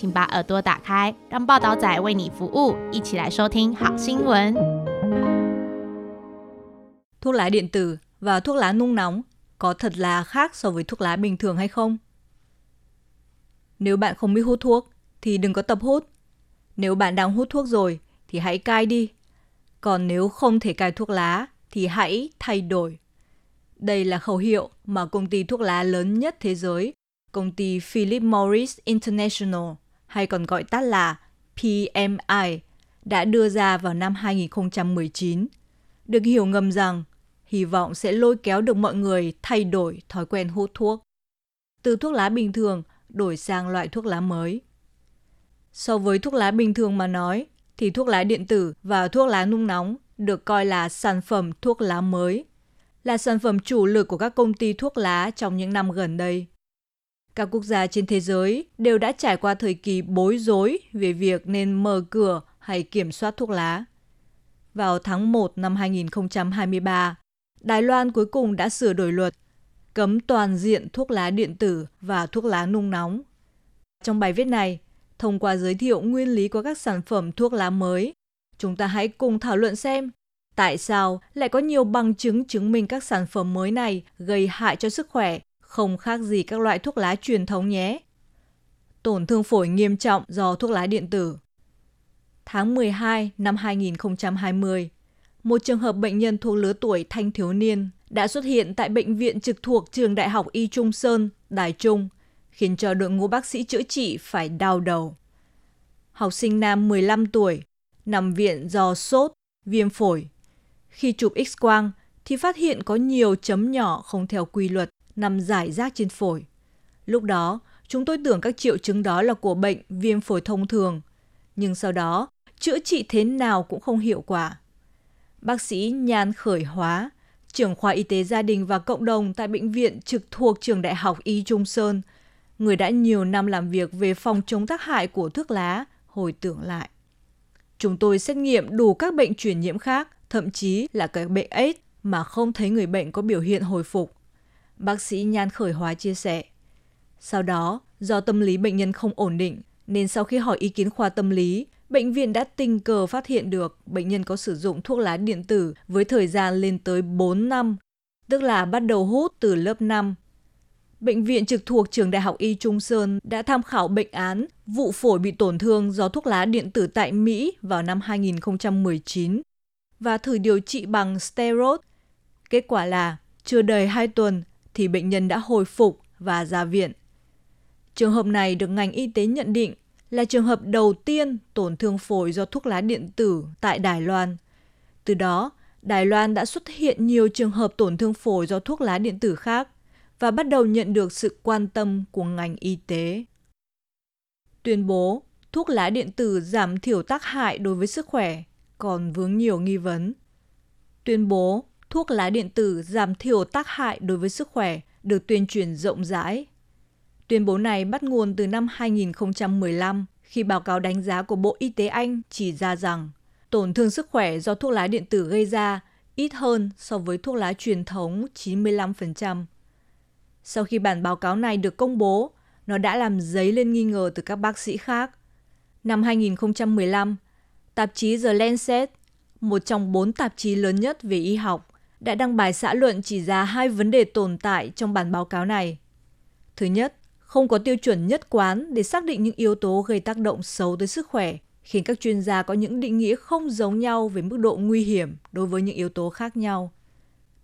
请把耳朵打开，让报道仔为你服务，一起来收听好新闻。 Thuốc lá điện tử và thuốc lá nung nóng có thật là khác so với thuốc lá bình thường hay không? Nếu bạn không biết hút thuốc thì đừng có tập hút. Nếu bạn đang hút thuốc rồi thì hãy cai đi. Còn nếu không thể cai thuốc lá thì hãy thay đổi. Đây là khẩu hiệu mà công ty thuốc lá lớn nhất thế giới, công ty Philip Morris International hay còn gọi tắt là PMI đã đưa ra vào năm 2019. Được hiểu ngầm rằng hy vọng sẽ lôi kéo được mọi người thay đổi thói quen hút thuốc. Từ thuốc lá bình thường đổi sang loại thuốc lá mới. So với thuốc lá bình thường mà nói, thì thuốc lá điện tử và thuốc lá nung nóng được coi là sản phẩm thuốc lá mới, là sản phẩm chủ lực của các công ty thuốc lá trong những năm gần đây. Các quốc gia trên thế giới đều đã trải qua thời kỳ bối rối về việc nên mở cửa hay kiểm soát thuốc lá. Vào tháng 1 năm 2023, Đài Loan cuối cùng đã sửa đổi luật cấm toàn diện thuốc lá điện tử và thuốc lá nung nóng. Trong bài viết này, thông qua giới thiệu nguyên lý của các sản phẩm thuốc lá mới, chúng ta hãy cùng thảo luận xem tại sao lại có nhiều bằng chứng chứng minh các sản phẩm mới này gây hại cho sức khỏe, không khác gì các loại thuốc lá truyền thống nhé. Tổn thương phổi nghiêm trọng do thuốc lá điện tử Tháng 12 năm 2020, một trường hợp bệnh nhân thuộc lứa tuổi thanh thiếu niên đã xuất hiện tại bệnh viện trực thuộc trường Đại học Y Trung Sơn, Đài Trung, khiến cho đội ngũ bác sĩ chữa trị phải đau đầu. Học sinh nam 15 tuổi, nằm viện do sốt, viêm phổi. Khi chụp X-quang thì phát hiện có nhiều chấm nhỏ không theo quy luật nằm rải rác trên phổi. Lúc đó, chúng tôi tưởng các triệu chứng đó là của bệnh viêm phổi thông thường, nhưng sau đó chữa trị thế nào cũng không hiệu quả. Bác sĩ Nhan Khởi Hóa, trưởng khoa y tế gia đình và cộng đồng tại bệnh viện trực thuộc trường Đại học Y Trung Sơn, người đã nhiều năm làm việc về phòng chống tác hại của thuốc lá, hồi tưởng lại. Chúng tôi xét nghiệm đủ các bệnh truyền nhiễm khác, thậm chí là các bệnh AIDS mà không thấy người bệnh có biểu hiện hồi phục. Bác sĩ Nhan Khởi Hóa chia sẻ. Sau đó, do tâm lý bệnh nhân không ổn định, nên sau khi hỏi ý kiến khoa tâm lý, bệnh viện đã tình cờ phát hiện được bệnh nhân có sử dụng thuốc lá điện tử với thời gian lên tới 4 năm, tức là bắt đầu hút từ lớp 5. Bệnh viện trực thuộc trường Đại học Y Trung Sơn đã tham khảo bệnh án vụ phổi bị tổn thương do thuốc lá điện tử tại Mỹ vào năm 2019 và thử điều trị bằng steroid. Kết quả là chưa đầy 2 tuần thì bệnh nhân đã hồi phục và ra viện. Trường hợp này được ngành y tế nhận định là trường hợp đầu tiên tổn thương phổi do thuốc lá điện tử tại Đài Loan. Từ đó, Đài Loan đã xuất hiện nhiều trường hợp tổn thương phổi do thuốc lá điện tử khác và bắt đầu nhận được sự quan tâm của ngành y tế. Tuyên bố thuốc lá điện tử giảm thiểu tác hại đối với sức khỏe còn vướng nhiều nghi vấn. Tuyên bố thuốc lá điện tử giảm thiểu tác hại đối với sức khỏe được tuyên truyền rộng rãi Tuyên bố này bắt nguồn từ năm 2015 khi báo cáo đánh giá của Bộ Y tế Anh chỉ ra rằng tổn thương sức khỏe do thuốc lá điện tử gây ra ít hơn so với thuốc lá truyền thống 95%. Sau khi bản báo cáo này được công bố, nó đã làm dấy lên nghi ngờ từ các bác sĩ khác. Năm 2015, tạp chí The Lancet, một trong bốn tạp chí lớn nhất về y học, đã đăng bài xã luận chỉ ra hai vấn đề tồn tại trong bản báo cáo này. Thứ nhất, không có tiêu chuẩn nhất quán để xác định những yếu tố gây tác động xấu tới sức khỏe, khiến các chuyên gia có những định nghĩa không giống nhau về mức độ nguy hiểm đối với những yếu tố khác nhau.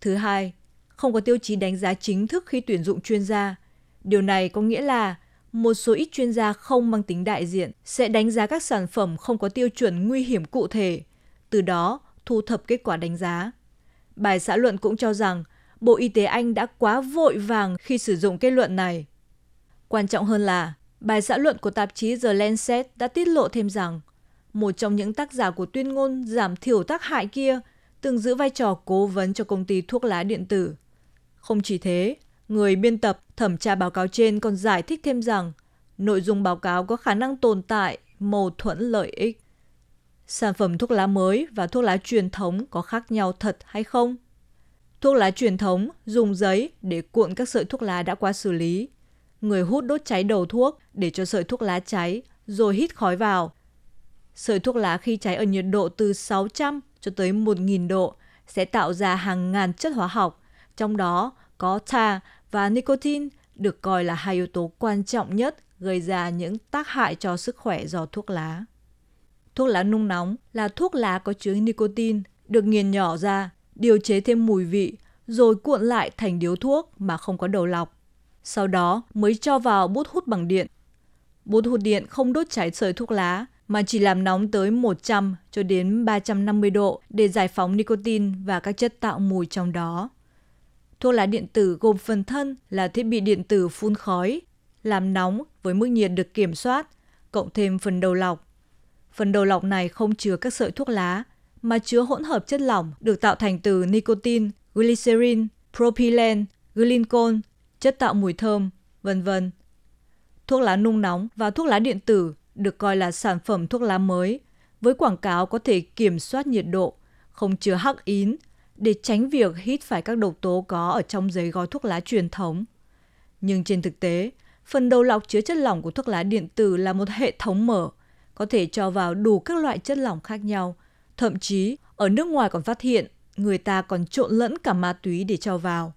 Thứ hai, không có tiêu chí đánh giá chính thức khi tuyển dụng chuyên gia. Điều này có nghĩa là một số ít chuyên gia không mang tính đại diện sẽ đánh giá các sản phẩm không có tiêu chuẩn nguy hiểm cụ thể, từ đó thu thập kết quả đánh giá. Bài xã luận cũng cho rằng Bộ Y tế Anh đã quá vội vàng khi sử dụng kết luận này. Quan trọng hơn là, bài xã luận của tạp chí The Lancet đã tiết lộ thêm rằng một trong những tác giả của tuyên ngôn giảm thiểu tác hại kia, từng giữ vai trò cố vấn cho công ty thuốc lá điện tử. Không chỉ thế, người biên tập thẩm tra báo cáo trên còn giải thích thêm rằng nội dung báo cáo có khả năng tồn tại mâu thuẫn lợi ích. Sản phẩm thuốc lá mới và thuốc lá truyền thống có khác nhau thật hay không? Thuốc lá truyền thống dùng giấy để cuộn các sợi thuốc lá đã qua xử lý. Người hút đốt cháy đầu thuốc để cho sợi thuốc lá cháy rồi hít khói vào. Sợi thuốc lá khi cháy ở nhiệt độ từ 600 cho tới 1.000 độ sẽ tạo ra hàng ngàn chất hóa học, trong đó có tar và nicotine được coi là hai yếu tố quan trọng nhất gây ra những tác hại cho sức khỏe do thuốc lá. Thuốc lá nung nóng là thuốc lá có chứa nicotine, được nghiền nhỏ ra, điều chế thêm mùi vị, rồi cuộn lại thành điếu thuốc mà không có đầu lọc. Sau đó mới cho vào bút hút bằng điện. Bút hút điện không đốt cháy sợi thuốc lá, mà chỉ làm nóng tới 100 cho đến 350 độ để giải phóng nicotine và các chất tạo mùi trong đó. Thuốc lá điện tử gồm phần thân là thiết bị điện tử phun khói, làm nóng với mức nhiệt được kiểm soát, cộng thêm phần đầu lọc. Phần đầu lọc này không chứa các sợi thuốc lá, mà chứa hỗn hợp chất lỏng được tạo thành từ nicotine, glycerin, propylene, glycol, chất tạo mùi thơm, vân vân. Thuốc lá nung nóng và thuốc lá điện tử được coi là sản phẩm thuốc lá mới, với quảng cáo có thể kiểm soát nhiệt độ, không chứa hắc ín, để tránh việc hít phải các độc tố có ở trong giấy gói thuốc lá truyền thống. Nhưng trên thực tế, phần đầu lọc chứa chất lỏng của thuốc lá điện tử là một hệ thống mở, có thể cho vào đủ các loại chất lỏng khác nhau. Thậm chí, ở nước ngoài còn phát hiện, người ta còn trộn lẫn cả ma túy để cho vào.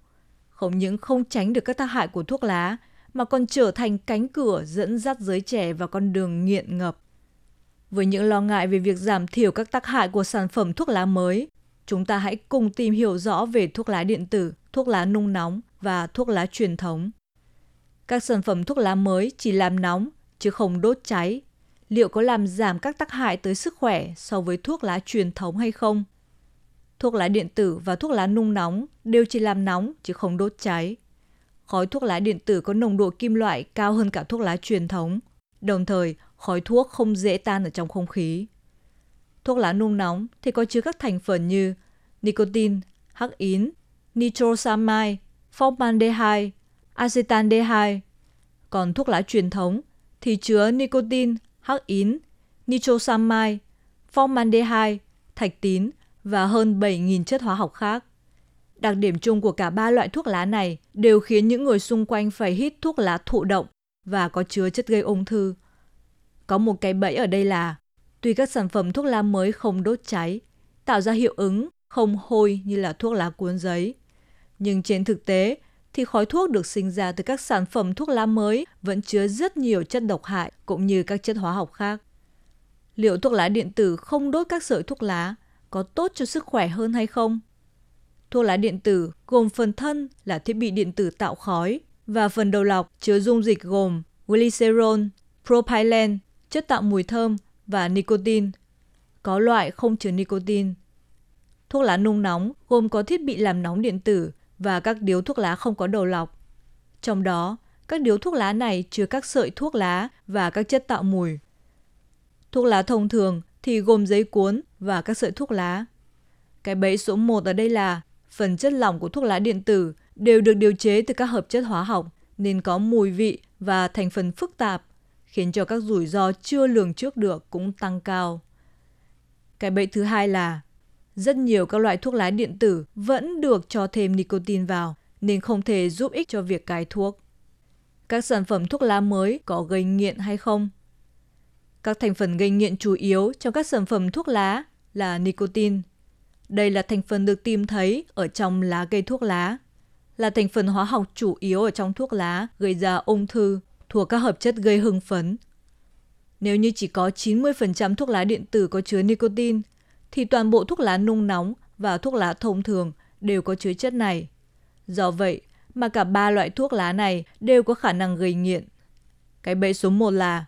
Không những không tránh được các tác hại của thuốc lá, mà còn trở thành cánh cửa dẫn dắt giới trẻ vào con đường nghiện ngập. Với những lo ngại về việc giảm thiểu các tác hại của sản phẩm thuốc lá mới, chúng ta hãy cùng tìm hiểu rõ về thuốc lá điện tử, thuốc lá nung nóng và thuốc lá truyền thống. Các sản phẩm thuốc lá mới chỉ làm nóng chứ không đốt cháy. Liệu có làm giảm các tác hại tới sức khỏe so với thuốc lá truyền thống hay không? Thuốc lá điện tử và thuốc lá nung nóng đều chỉ làm nóng chứ không đốt cháy. Khói thuốc lá điện tử có nồng độ kim loại cao hơn cả thuốc lá truyền thống. Đồng thời, khói thuốc không dễ tan ở trong không khí. Thuốc lá nung nóng thì có chứa các thành phần như nicotine, hắc ín, nitrosamine, formaldehyde, acetaldehyde. Còn thuốc lá truyền thống thì chứa nicotine, hắc ín, nitrosamine, formaldehyde, thạch tín và hơn 7.000 chất hóa học khác. Đặc điểm chung của cả ba loại thuốc lá này đều khiến những người xung quanh phải hít thuốc lá thụ động và có chứa chất gây ung thư. Có một cái bẫy ở đây là, tuy các sản phẩm thuốc lá mới không đốt cháy, tạo ra hiệu ứng không hôi như là thuốc lá cuốn giấy, nhưng trên thực tế thì khói thuốc được sinh ra từ các sản phẩm thuốc lá mới vẫn chứa rất nhiều chất độc hại cũng như các chất hóa học khác. Liệu thuốc lá điện tử không đốt các sợi thuốc lá có tốt cho sức khỏe hơn hay không? Thuốc lá điện tử gồm phần thân là thiết bị điện tử tạo khói và phần đầu lọc chứa dung dịch gồm glycerol, propylene, chất tạo mùi thơm và nicotine. Có loại không chứa nicotine. Thuốc lá nung nóng gồm có thiết bị làm nóng điện tử và các điếu thuốc lá không có đầu lọc. Trong đó, các điếu thuốc lá này chứa các sợi thuốc lá và các chất tạo mùi. Thuốc lá thông thường thì gồm giấy cuốn và các sợi thuốc lá. Cái bẫy số 1 ở đây là phần chất lỏng của thuốc lá điện tử đều được điều chế từ các hợp chất hóa học nên có mùi vị và thành phần phức tạp, khiến cho các rủi ro chưa lường trước được cũng tăng cao. Cái bẫy thứ hai là rất nhiều các loại thuốc lá điện tử vẫn được cho thêm nicotine vào nên không thể giúp ích cho việc cai thuốc. Các sản phẩm thuốc lá mới có gây nghiện hay không? Các thành phần gây nghiện chủ yếu trong các sản phẩm thuốc lá là nicotine, đây là thành phần được tìm thấy ở trong lá cây thuốc lá, là thành phần hóa học chủ yếu ở trong thuốc lá gây ra ung thư thuộc các hợp chất gây hưng phấn. Nếu như chỉ có 90% thuốc lá điện tử có chứa nicotine, thì toàn bộ thuốc lá nung nóng và thuốc lá thông thường đều có chứa chất này. Do vậy mà cả ba loại thuốc lá này đều có khả năng gây nghiện. Cái bẫy số 1 là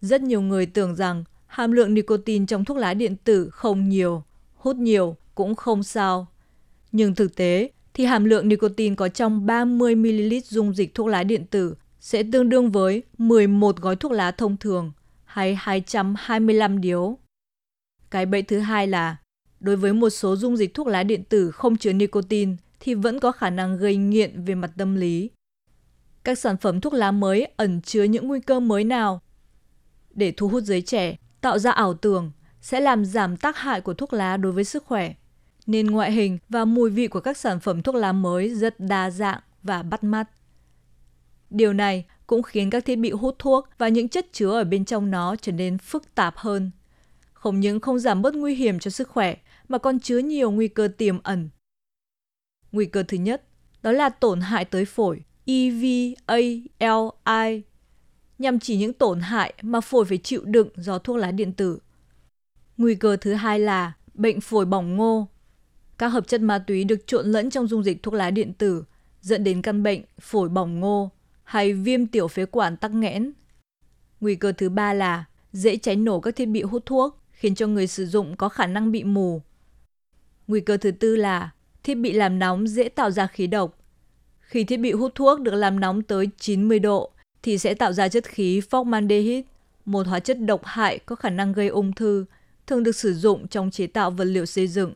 rất nhiều người tưởng rằng hàm lượng nicotine trong thuốc lá điện tử không nhiều, hút nhiều cũng không sao. Nhưng thực tế thì hàm lượng nicotine có trong 30ml dung dịch thuốc lá điện tử sẽ tương đương với 11 gói thuốc lá thông thường hay 225 điếu. Cái bẫy thứ hai là đối với một số dung dịch thuốc lá điện tử không chứa nicotine thì vẫn có khả năng gây nghiện về mặt tâm lý. Các sản phẩm thuốc lá mới ẩn chứa những nguy cơ mới nào để thu hút giới trẻ, tạo ra ảo tưởng sẽ làm giảm tác hại của thuốc lá đối với sức khỏe. Nên ngoại hình và mùi vị của các sản phẩm thuốc lá mới rất đa dạng và bắt mắt. Điều này cũng khiến các thiết bị hút thuốc và những chất chứa ở bên trong nó trở nên phức tạp hơn. Không những không giảm bớt nguy hiểm cho sức khỏe mà còn chứa nhiều nguy cơ tiềm ẩn. Nguy cơ thứ nhất đó là tổn hại tới phổi EVALI nhằm chỉ những tổn hại mà phổi phải chịu đựng do thuốc lá điện tử. Nguy cơ thứ hai là bệnh phổi bỏng ngô. Các hợp chất ma túy được trộn lẫn trong dung dịch thuốc lá điện tử dẫn đến căn bệnh phổi bỏng ngô hay viêm tiểu phế quản tắc nghẽn. Nguy cơ thứ ba là dễ cháy nổ các thiết bị hút thuốc, khiến cho người sử dụng có khả năng bị mù. Nguy cơ thứ tư là thiết bị làm nóng dễ tạo ra khí độc. Khi thiết bị hút thuốc được làm nóng tới 90 độ thì sẽ tạo ra chất khí formaldehyde, một hóa chất độc hại có khả năng gây ung thư, thường được sử dụng trong chế tạo vật liệu xây dựng.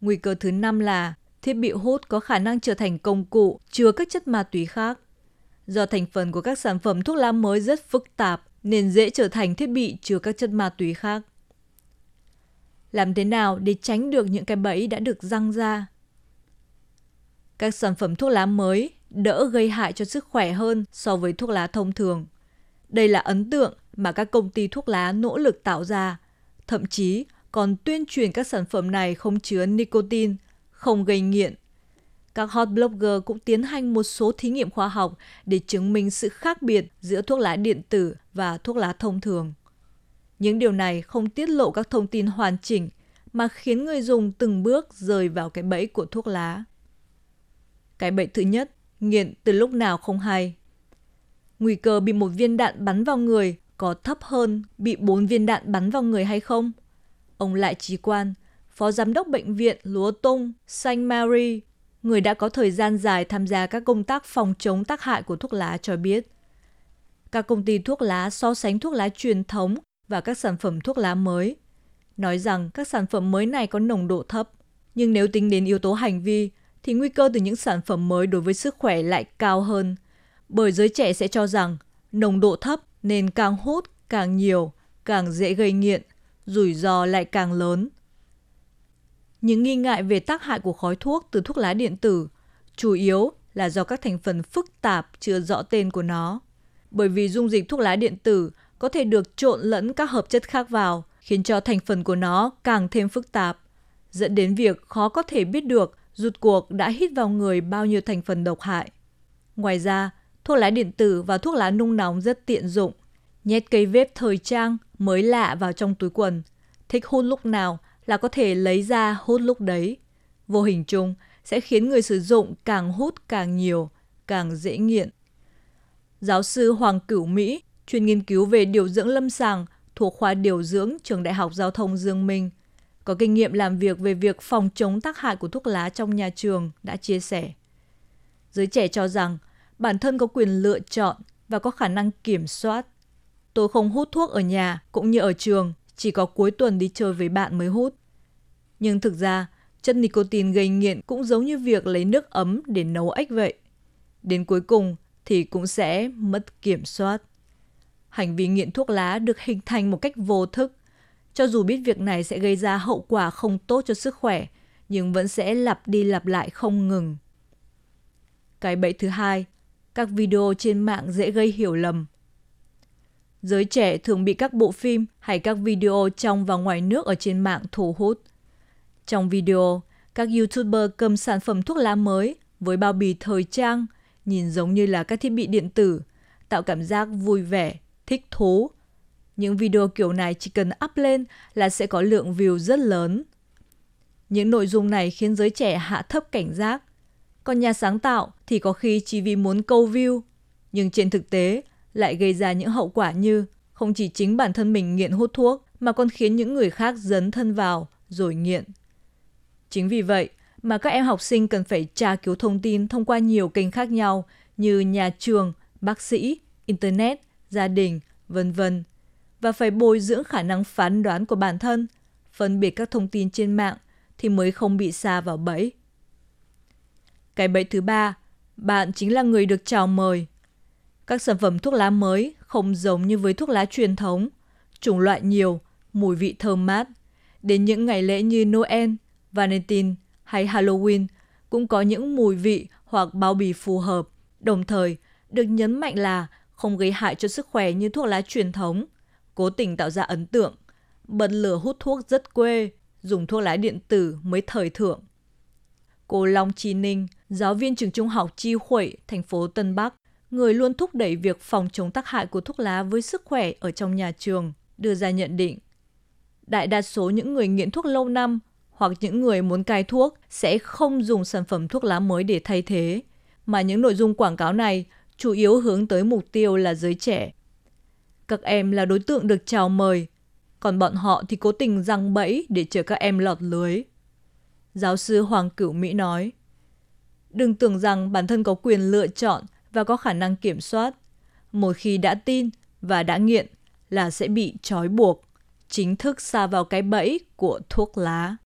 Nguy cơ thứ năm là thiết bị hút có khả năng trở thành công cụ chứa các chất ma túy khác. Do thành phần của các sản phẩm thuốc lá mới rất phức tạp nên dễ trở thành thiết bị chứa các chất ma túy khác. Làm thế nào để tránh được những cái bẫy đã được răng ra? Các sản phẩm thuốc lá mới đỡ gây hại cho sức khỏe hơn so với thuốc lá thông thường. Đây là ấn tượng mà các công ty thuốc lá nỗ lực tạo ra, thậm chí còn tuyên truyền các sản phẩm này không chứa nicotine, không gây nghiện. Các hot blogger cũng tiến hành một số thí nghiệm khoa học để chứng minh sự khác biệt giữa thuốc lá điện tử và thuốc lá thông thường. Những điều này không tiết lộ các thông tin hoàn chỉnh mà khiến người dùng từng bước rời vào cái bẫy của thuốc lá. Cái bẫy thứ nhất, nghiện từ lúc nào không hay. Nguy cơ bị một viên đạn bắn vào người có thấp hơn bị bốn viên đạn bắn vào người hay không? Ông Lại Trí Quan, Phó Giám đốc Bệnh viện Lúa Tung, Saint Mary, người đã có thời gian dài tham gia các công tác phòng chống tác hại của thuốc lá cho biết. Các công ty thuốc lá so sánh thuốc lá truyền thống và các sản phẩm thuốc lá mới, nói rằng các sản phẩm mới này có nồng độ thấp, nhưng nếu tính đến yếu tố hành vi thì nguy cơ từ những sản phẩm mới đối với sức khỏe lại cao hơn, bởi giới trẻ sẽ cho rằng nồng độ thấp nên càng hút càng nhiều, càng dễ gây nghiện, rủi ro lại càng lớn. Những nghi ngại về tác hại của khói thuốc từ thuốc lá điện tử chủ yếu là do các thành phần phức tạp chưa rõ tên của nó. Bởi vì dung dịch thuốc lá điện tử có thể được trộn lẫn các hợp chất khác vào, khiến cho thành phần của nó càng thêm phức tạp, dẫn đến việc khó có thể biết được rụt cuộc đã hít vào người bao nhiêu thành phần độc hại. Ngoài ra, thuốc lá điện tử và thuốc lá nung nóng rất tiện dụng. Nhét cây vếp thời trang mới lạ vào trong túi quần. Thích hút lúc nào là có thể lấy ra hút lúc đấy. Vô hình chung sẽ khiến người sử dụng càng hút càng nhiều, càng dễ nghiện. Giáo sư Hoàng Cửu Mỹ, chuyên nghiên cứu về điều dưỡng lâm sàng thuộc khoa điều dưỡng trường Đại học Giao thông Dương Minh, có kinh nghiệm làm việc về việc phòng chống tác hại của thuốc lá trong nhà trường đã chia sẻ. Giới trẻ cho rằng bản thân có quyền lựa chọn và có khả năng kiểm soát. Tôi không hút thuốc ở nhà cũng như ở trường, chỉ có cuối tuần đi chơi với bạn mới hút. Nhưng thực ra, chất nicotine gây nghiện cũng giống như việc lấy nước ấm để nấu ếch vậy. Đến cuối cùng thì cũng sẽ mất kiểm soát. Hành vi nghiện thuốc lá được hình thành một cách vô thức cho dù biết việc này sẽ gây ra hậu quả không tốt cho sức khỏe, nhưng vẫn sẽ lặp đi lặp lại không ngừng. Cái bẫy thứ hai, các video trên mạng dễ gây hiểu lầm. Giới trẻ thường bị các bộ phim hay các video trong và ngoài nước ở trên mạng thu hút. Trong video, các YouTuber cầm sản phẩm thuốc lá mới với bao bì thời trang, nhìn giống như là các thiết bị điện tử, tạo cảm giác vui vẻ, thích thú những video kiểu này chỉ cần up lên là sẽ có lượng view rất lớn. Những nội dung này khiến giới trẻ hạ thấp cảnh giác. Còn nhà sáng tạo thì có khi chỉ vì muốn câu view, nhưng trên thực tế lại gây ra những hậu quả như không chỉ chính bản thân mình nghiện hút thuốc mà còn khiến những người khác dấn thân vào rồi nghiện. Chính vì vậy mà các em học sinh cần phải tra cứu thông tin thông qua nhiều kênh khác nhau như nhà trường, bác sĩ, internet, gia đình, vân vân và phải bồi dưỡng khả năng phán đoán của bản thân, phân biệt các thông tin trên mạng thì mới không bị xa vào bẫy. Cái bẫy thứ ba, bạn chính là người được chào mời. Các sản phẩm thuốc lá mới không giống như với thuốc lá truyền thống, chủng loại nhiều, mùi vị thơm mát. Đến những ngày lễ như Noel, Valentine hay Halloween cũng có những mùi vị hoặc bao bì phù hợp. Đồng thời, được nhấn mạnh là không gây hại cho sức khỏe như thuốc lá truyền thống, cố tình tạo ra ấn tượng. Bật lửa hút thuốc rất quê, dùng thuốc lá điện tử mới thời thượng. Cô Long Chi Ninh, giáo viên trường trung học Chi Khuẩy, thành phố Tân Bắc, người luôn thúc đẩy việc phòng chống tác hại của thuốc lá với sức khỏe ở trong nhà trường, đưa ra nhận định. Đại đa số những người nghiện thuốc lâu năm hoặc những người muốn cai thuốc sẽ không dùng sản phẩm thuốc lá mới để thay thế, mà những nội dung quảng cáo này chủ yếu hướng tới mục tiêu là giới trẻ. Các em là đối tượng được chào mời, còn bọn họ thì cố tình răng bẫy để chờ các em lọt lưới. Giáo sư Hoàng Cửu Mỹ nói, Đừng tưởng rằng bản thân có quyền lựa chọn và có khả năng kiểm soát. Một khi đã tin và đã nghiện là sẽ bị trói buộc, chính thức xa vào cái bẫy của thuốc lá.